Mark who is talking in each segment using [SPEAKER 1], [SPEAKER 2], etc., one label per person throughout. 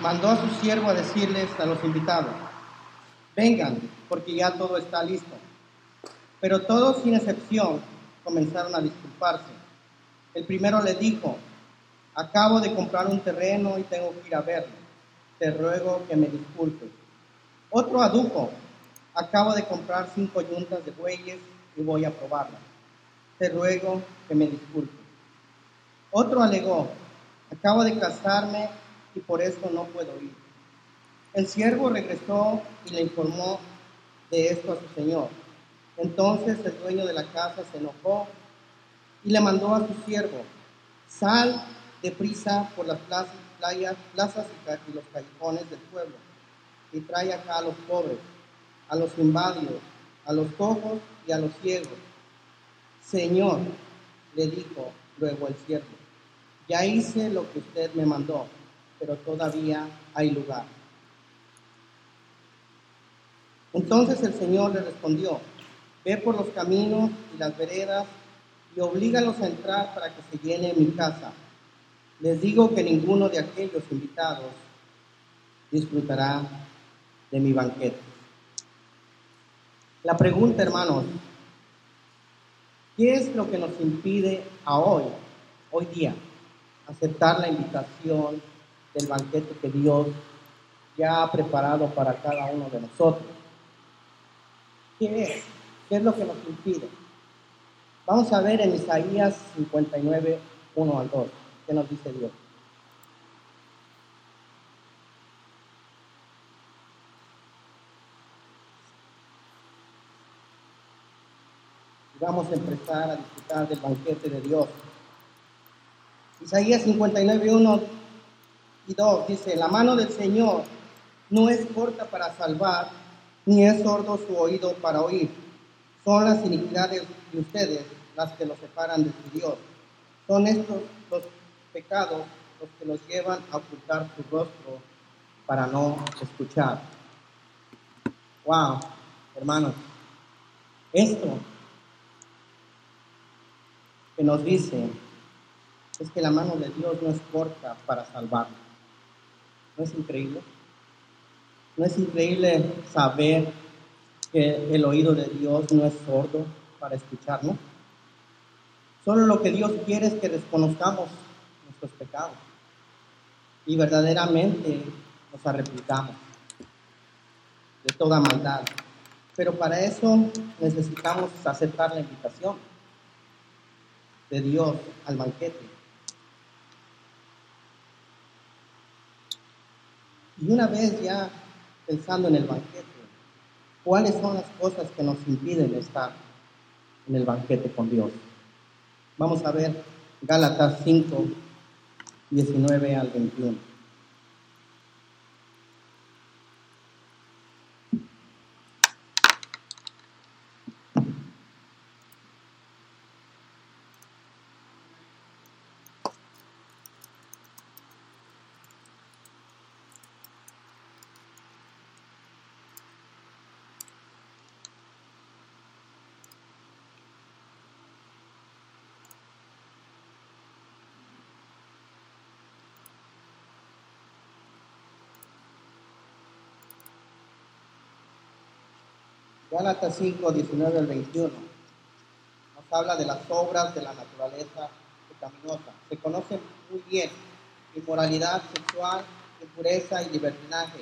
[SPEAKER 1] mandó a su siervo a decirles a los invitados, vengan, porque ya todo está listo. Pero todos, sin excepción, comenzaron a disculparse. El primero le dijo, acabo de comprar un terreno y tengo que ir a verlo. Te ruego que me disculpes. Otro adujo, acabo de comprar cinco yuntas de bueyes y voy a probarlas. Te ruego que me disculpes. Otro alegó, acabo de casarme y por eso no puedo ir. El siervo regresó y le informó de esto a su señor. Entonces el dueño de la casa se enojó y le mandó a su siervo, sal deprisa por las plazas, playas, plazas y los callejones del pueblo y trae acá a los pobres, a los inválidos, a los cojos y a los ciegos. Señor, le dijo luego el siervo, ya hice lo que usted me mandó, pero todavía hay lugar. Entonces el Señor le respondió, ve por los caminos y las veredas y oblígalos a entrar para que se llene mi casa. Les digo que ninguno de aquellos invitados disfrutará de mi banquete. La pregunta, hermanos, ¿qué es lo que nos impide a hoy, hoy día, aceptar la invitación del banquete que Dios ya ha preparado para cada uno de nosotros? ¿Qué es? ¿Qué es lo que nos impide? Vamos a ver en Isaías 59, 1 al 2, ¿qué nos dice Dios? vamos a empezar a disfrutar del banquete de Dios. Isaías 59, 1 y 2 dice, la mano del Señor no es corta para salvar, ni es sordo su oído para oír. Son las iniquidades de ustedes las que los separan de su Dios. Son estos los pecados los que los llevan a ocultar su rostro para no escuchar. Wow, hermanos, esto que nos dice es que la mano de Dios no es corta para salvarnos. ¿No es increíble? ¿No es increíble saber que el oído de Dios no es sordo para escucharnos? Solo lo que Dios quiere es que reconozcamos nuestros pecados y verdaderamente nos arrepintamos de toda maldad. Pero para eso necesitamos aceptar la invitación de Dios al banquete. Y una vez ya pensando en el banquete, ¿cuáles son las cosas que nos impiden estar en el banquete con Dios? Vamos a ver Gálatas 5, 19 al 21. Gálatas 5, 19 al 21. Nos habla de las obras de la naturaleza pecaminosa. Se conocen muy bien inmoralidad sexual, impureza y libertinaje,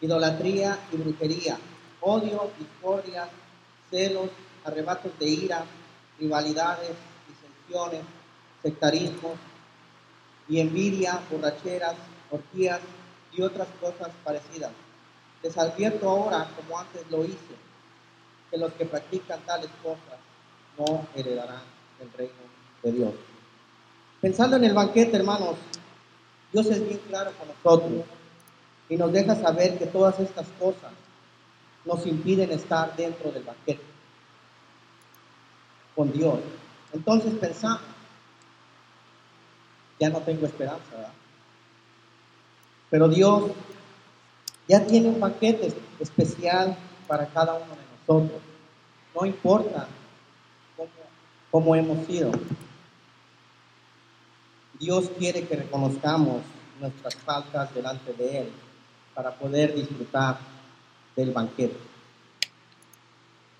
[SPEAKER 1] idolatría y brujería, odio, discordia, celos, arrebatos de ira, rivalidades, disensiones, sectarismo y envidia, borracheras, orgías y otras cosas parecidas. Les advierto ahora, como antes lo hice, que los que practican tales cosas no heredarán el reino de Dios. Pensando en el banquete, hermanos, Dios es bien claro con nosotros y nos deja saber que todas estas cosas nos impiden estar dentro del banquete con Dios. Entonces pensamos, ya no tengo esperanza, ¿verdad? Pero Dios ya tiene un banquete especial para cada uno de no importa cómo, hemos sido. Dios quiere que reconozcamos nuestras faltas delante de Él para poder disfrutar del banquete.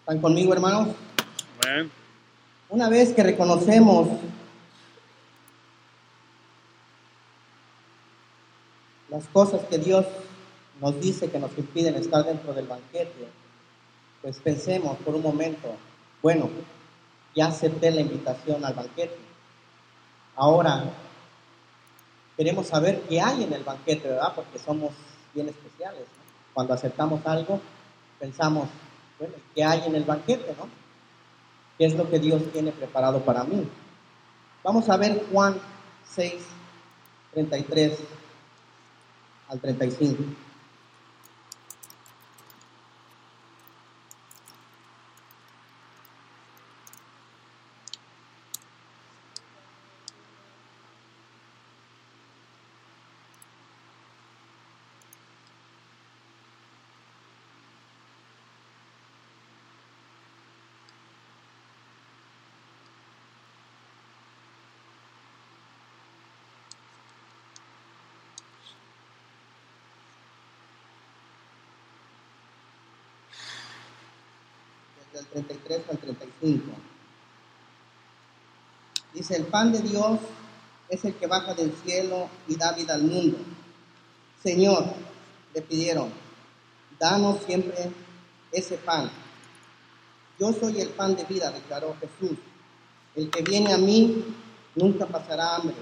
[SPEAKER 1] ¿Están conmigo, hermanos?
[SPEAKER 2] Amén.
[SPEAKER 1] Una vez que reconocemos las cosas que Dios nos dice que nos impiden estar dentro del banquete, pues pensemos por un momento, bueno, ya acepté la invitación al banquete. Ahora queremos saber qué hay en el banquete, ¿verdad? Porque somos bien especiales. Cuando aceptamos algo, pensamos, bueno, ¿qué hay en el banquete, no? ¿Qué es lo que Dios tiene preparado para mí? Vamos a ver Juan 6, 33 al 35. Del 33 al 35. Dice, el pan de Dios es el que baja del cielo y da vida al mundo. Señor, le pidieron, danos siempre ese pan. Yo soy el pan de vida, declaró Jesús. El que viene a mí nunca pasará hambre.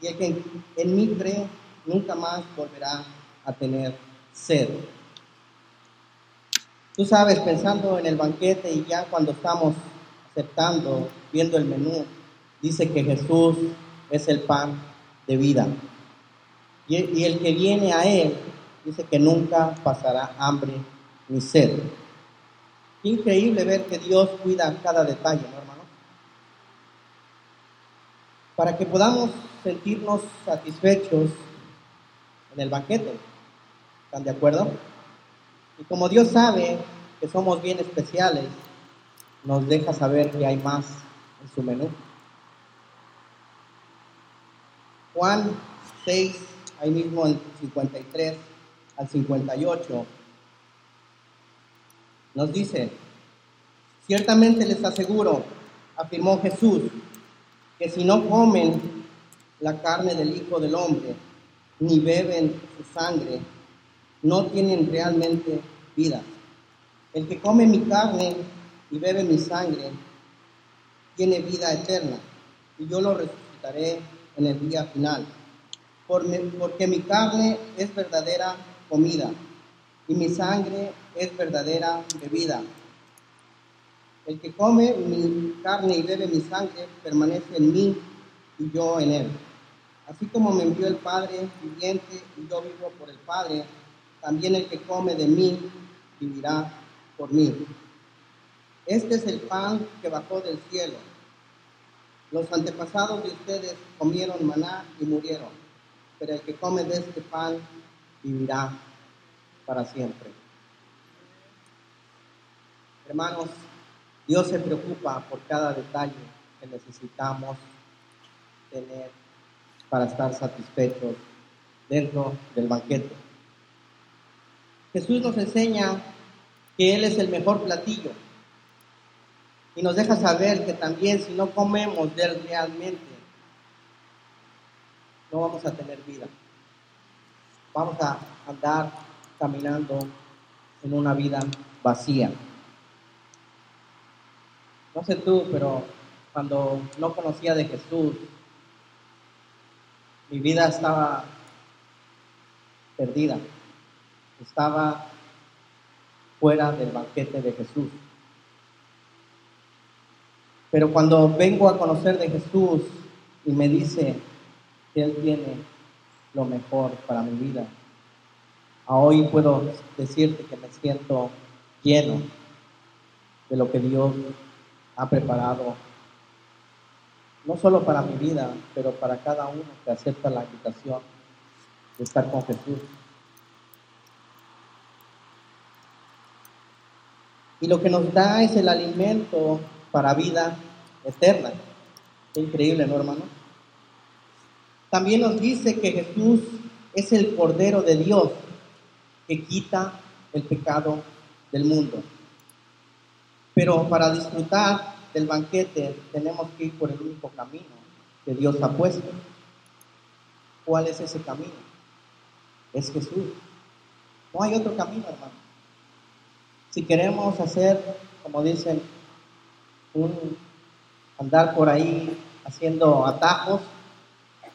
[SPEAKER 1] Y el que en mí cree nunca más volverá a tener sed. Tú sabes, pensando en el banquete y ya cuando estamos aceptando, viendo el menú, dice que Jesús es el pan de vida. Y, el que viene a Él dice que nunca pasará hambre ni sed. Increíble ver que Dios cuida cada detalle, ¿no, hermano? Para que podamos sentirnos satisfechos en el banquete. ¿Están de acuerdo? Y como Dios sabe que somos bien especiales, nos deja saber que hay más en su menú. Juan 6, ahí mismo en 53 al 58, nos dice, ciertamente les aseguro, afirmó Jesús, que si no comen la carne del Hijo del Hombre, ni beben su sangre, no tienen realmente vida. El que come mi carne y bebe mi sangre tiene vida eterna, y yo lo resucitaré en el día final. Porque mi carne es verdadera comida y mi sangre es verdadera bebida. El que come mi carne y bebe mi sangre permanece en mí y yo en él. Así como me envió el Padre viviente y yo vivo por el Padre, también el que come de mí vivirá por mí. Este es el pan que bajó del cielo. Los antepasados de ustedes comieron maná y murieron, pero el que come de este pan vivirá para siempre. Hermanos, Dios se preocupa por cada detalle que necesitamos tener para estar satisfechos dentro del banquete. Jesús nos enseña que Él es el mejor platillo y nos deja saber que también si no comemos de Él realmente, no vamos a tener vida. Vamos a andar caminando en una vida vacía. No sé tú, pero cuando no conocía de Jesús, mi vida estaba perdida estaba fuera del banquete de Jesús. Pero cuando vengo a conocer de Jesús y me dice que Él tiene lo mejor para mi vida, a hoy puedo decirte que me siento lleno de lo que Dios ha preparado, no solo para mi vida, pero para cada uno que acepta la invitación de estar con Jesús. Y lo que nos da es el alimento para vida eterna. Qué increíble, ¿no, hermano? También nos dice que Jesús es el Cordero de Dios que quita el pecado del mundo. Pero para disfrutar del banquete tenemos que ir por el único camino que Dios ha puesto. ¿Cuál es ese camino? Es Jesús. No hay otro camino, hermano. Si queremos hacer, como dicen, un andar por ahí haciendo atajos,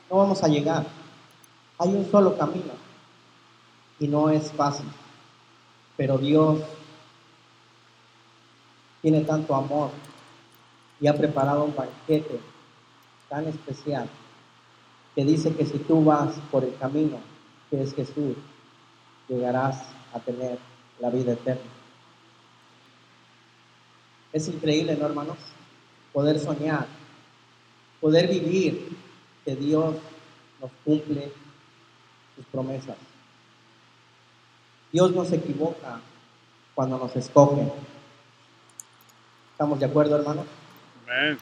[SPEAKER 1] no vamos a llegar. Hay un solo camino y no es fácil. Pero Dios tiene tanto amor y ha preparado un banquete tan especial que dice que si tú vas por el camino que es Jesús, llegarás a tener la vida eterna. Es increíble, ¿no, hermanos? Poder soñar, poder vivir que Dios nos cumple sus promesas. Dios no se equivoca cuando nos escoge. ¿Estamos de acuerdo, hermanos? Amén.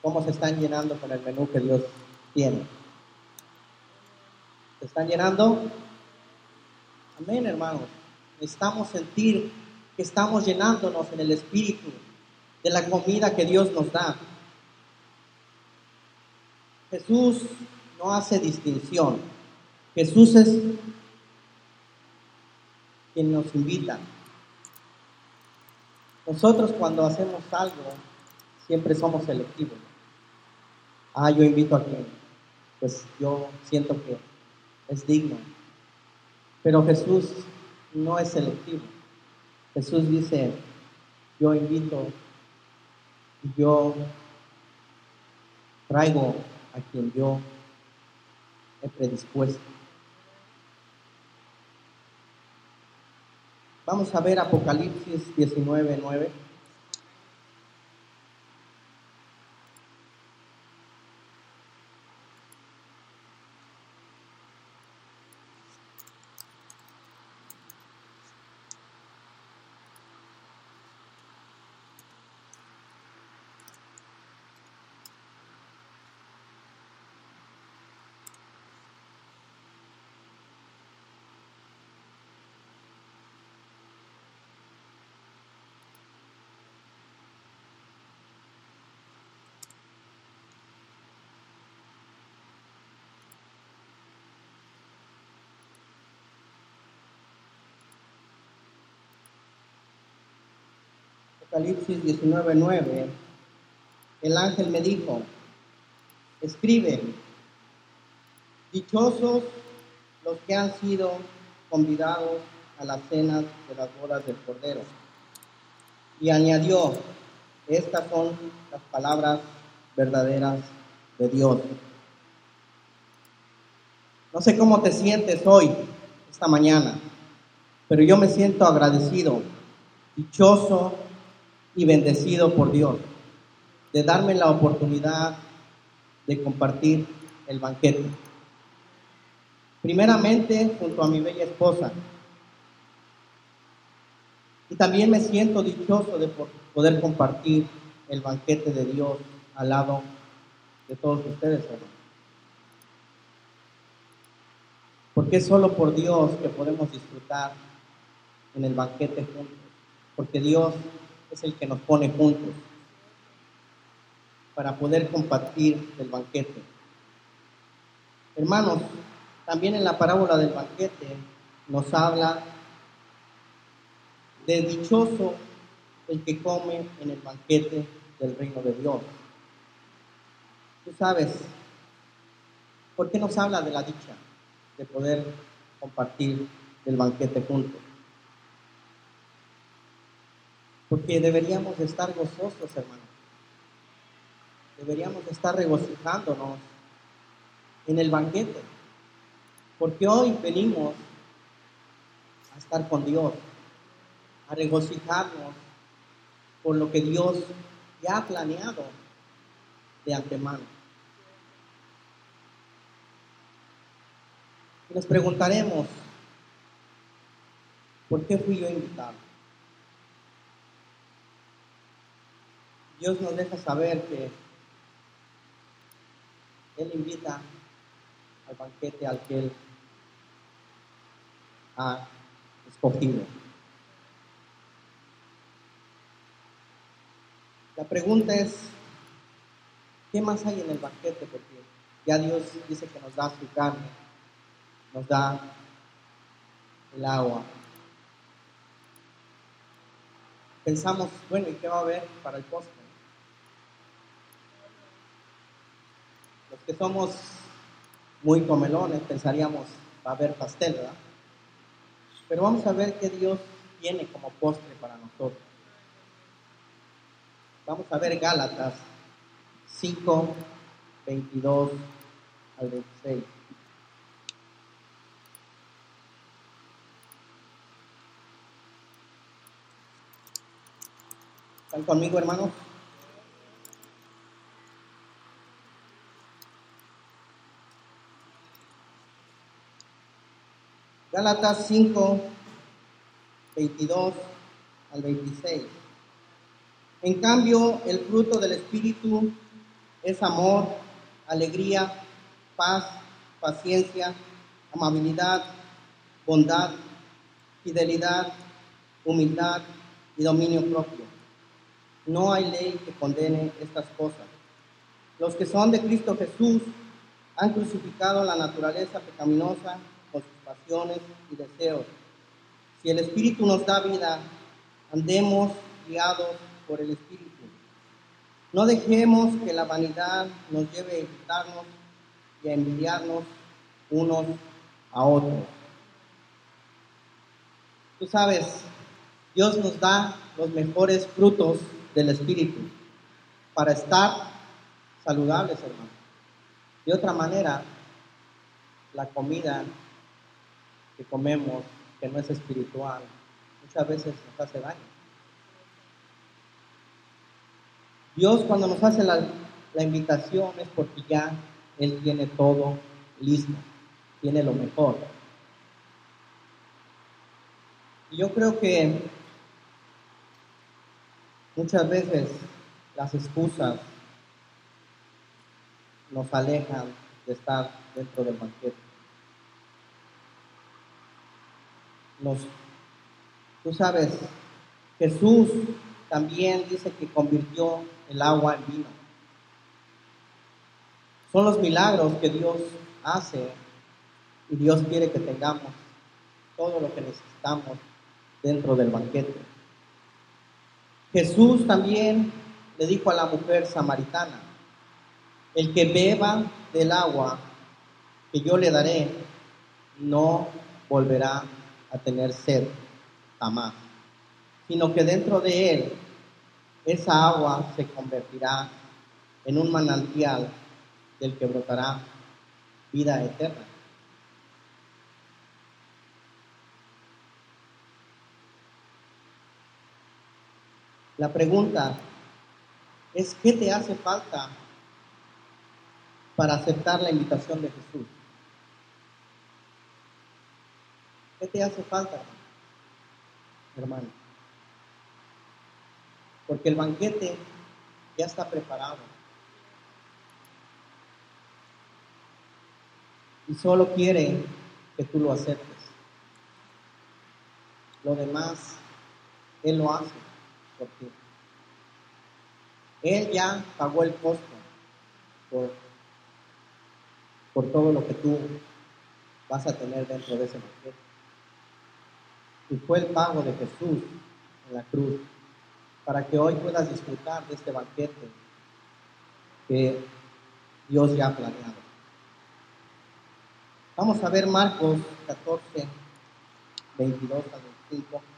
[SPEAKER 1] ¿Cómo se están llenando con el menú que Dios tiene? ¿Se están llenando? Amén, hermanos. Necesitamos sentir que estamos llenándonos en el Espíritu de la comida que Dios nos da. Jesús no hace distinción. Jesús es quien nos invita. Nosotros cuando hacemos algo, siempre somos selectivos. Ah, yo invito a quien, pues yo siento que es digno. Pero Jesús no es selectivo. Jesús dice, yo invito y yo traigo a quien yo he predispuesto. Vamos a ver Apocalipsis 19, 9. Apocalipsis 19:9, el ángel me dijo, escribe, dichosos los que han sido convidados a las cenas de las bodas del Cordero. Y añadió, estas son las palabras verdaderas de Dios. No sé cómo te sientes hoy, esta mañana, pero yo me siento agradecido, dichoso y bendecido por Dios de darme la oportunidad de compartir el banquete. Primeramente junto a mi bella esposa. Y también me siento dichoso de poder compartir el banquete de Dios al lado de todos ustedes, hermanos. Porque es solo por Dios que podemos disfrutar en el banquete juntos. Porque Dios es el que nos pone juntos para poder compartir el banquete. Hermanos, también en la parábola del banquete nos habla de dichoso el que come en el banquete del reino de Dios. Tú sabes, ¿por qué nos habla de la dicha de poder compartir el banquete juntos? Porque deberíamos estar gozosos, hermanos. Deberíamos estar regocijándonos en el banquete. Porque hoy venimos a estar con Dios, a regocijarnos por lo que Dios ya ha planeado de antemano. Y nos preguntaremos, ¿por qué fui yo invitado? Dios nos deja saber que Él invita al banquete al que Él ha escogido. La pregunta es, ¿qué más hay en el banquete? Porque ya Dios dice que nos da su carne, nos da el agua. Pensamos, bueno, ¿y qué va a haber para el postre? Los que somos muy comelones pensaríamos, va a haber pastel, ¿verdad? Pero vamos a ver qué Dios tiene como postre para nosotros. Vamos a ver Gálatas 5, 22 al 26. ¿Están conmigo, hermanos? Gálatas 5, 22 al 26. En cambio, el fruto del Espíritu es amor, alegría, paz, paciencia, amabilidad, bondad, fidelidad, humildad y dominio propio. No hay ley que condene estas cosas. Los que son de Cristo Jesús han crucificado la naturaleza pecaminosa con pasiones y deseos. Si el Espíritu nos da vida, andemos guiados por el Espíritu. No dejemos que la vanidad nos lleve a irritarnos y a envidiarnos unos a otros. Tú sabes, Dios nos da los mejores frutos del Espíritu para estar saludables, hermano. De otra manera, la comida que comemos, que no es espiritual, muchas veces nos hace daño. Dios cuando nos hace la, invitación es porque ya Él tiene todo listo, tiene lo mejor. Y yo creo que muchas veces las excusas nos alejan de estar dentro del banquete. Tú sabes, Jesús también dice que convirtió el agua en vino. Son los milagros que Dios hace y Dios quiere que tengamos todo lo que necesitamos dentro del banquete. Jesús también le dijo a la mujer samaritana, el que beba del agua que yo le daré, no volverá a tener sed jamás, sino que dentro de él esa agua se convertirá en un manantial del que brotará vida eterna. La pregunta es, ¿qué te hace falta para aceptar la invitación de Jesús? ¿Qué te hace falta, hermano? porque el banquete ya está preparado. Y solo quiere que tú lo aceptes. Lo demás, Él lo hace por ti. Él ya pagó el costo por, por todo lo que tú vas a tener dentro de ese banquete. Y fue el pago de Jesús en la cruz para que hoy puedas disfrutar de este banquete que Dios ya ha planeado. Vamos a ver Marcos 14, 22 al 25.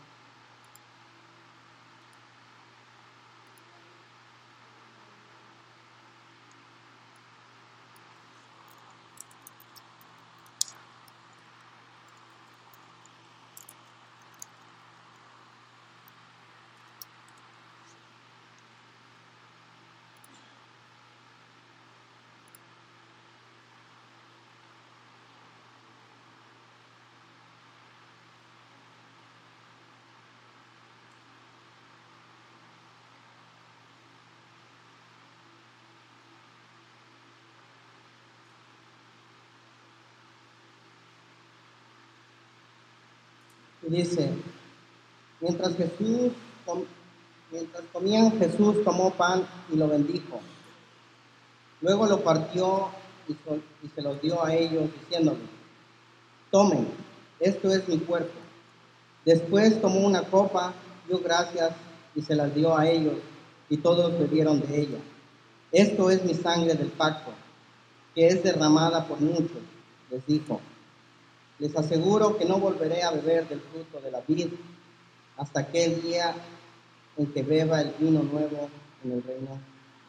[SPEAKER 1] Y dice, mientras Jesús, mientras comían, Jesús tomó pan y lo bendijo. Luego lo partió y, se los dio a ellos, diciéndoles, tomen, esto es mi cuerpo. Después tomó una copa, dio gracias y se las dio a ellos, y todos bebieron de ella. Esto es mi sangre del pacto, que es derramada por muchos, les dijo. Les aseguro que no volveré a beber del fruto de la vid hasta aquel día en que beba el vino nuevo en el reino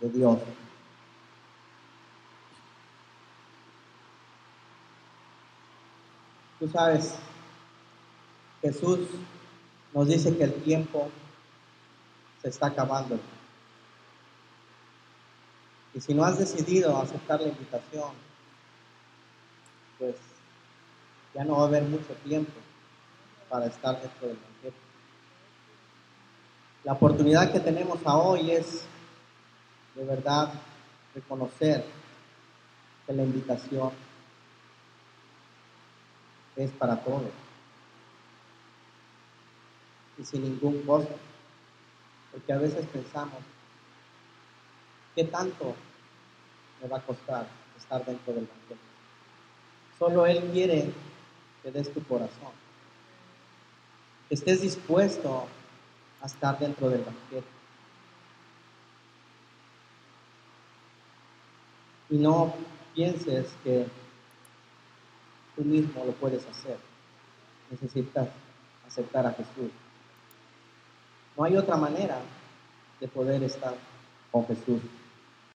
[SPEAKER 1] de Dios. Tú sabes, Jesús nos dice que el tiempo se está acabando. Y si no has decidido aceptar la invitación, pues ya no va a haber mucho tiempo para estar dentro del banquete. La oportunidad que tenemos hoy es de verdad reconocer que la invitación es para todos y sin ningún costo. Porque a veces pensamos, ¿qué tanto me va a costar estar dentro del banquete? Solo Él quiere que des tu corazón, estés dispuesto a estar dentro del banquete. Y no pienses que tú mismo lo puedes hacer. Necesitas aceptar a Jesús. No hay otra manera de poder estar con Jesús.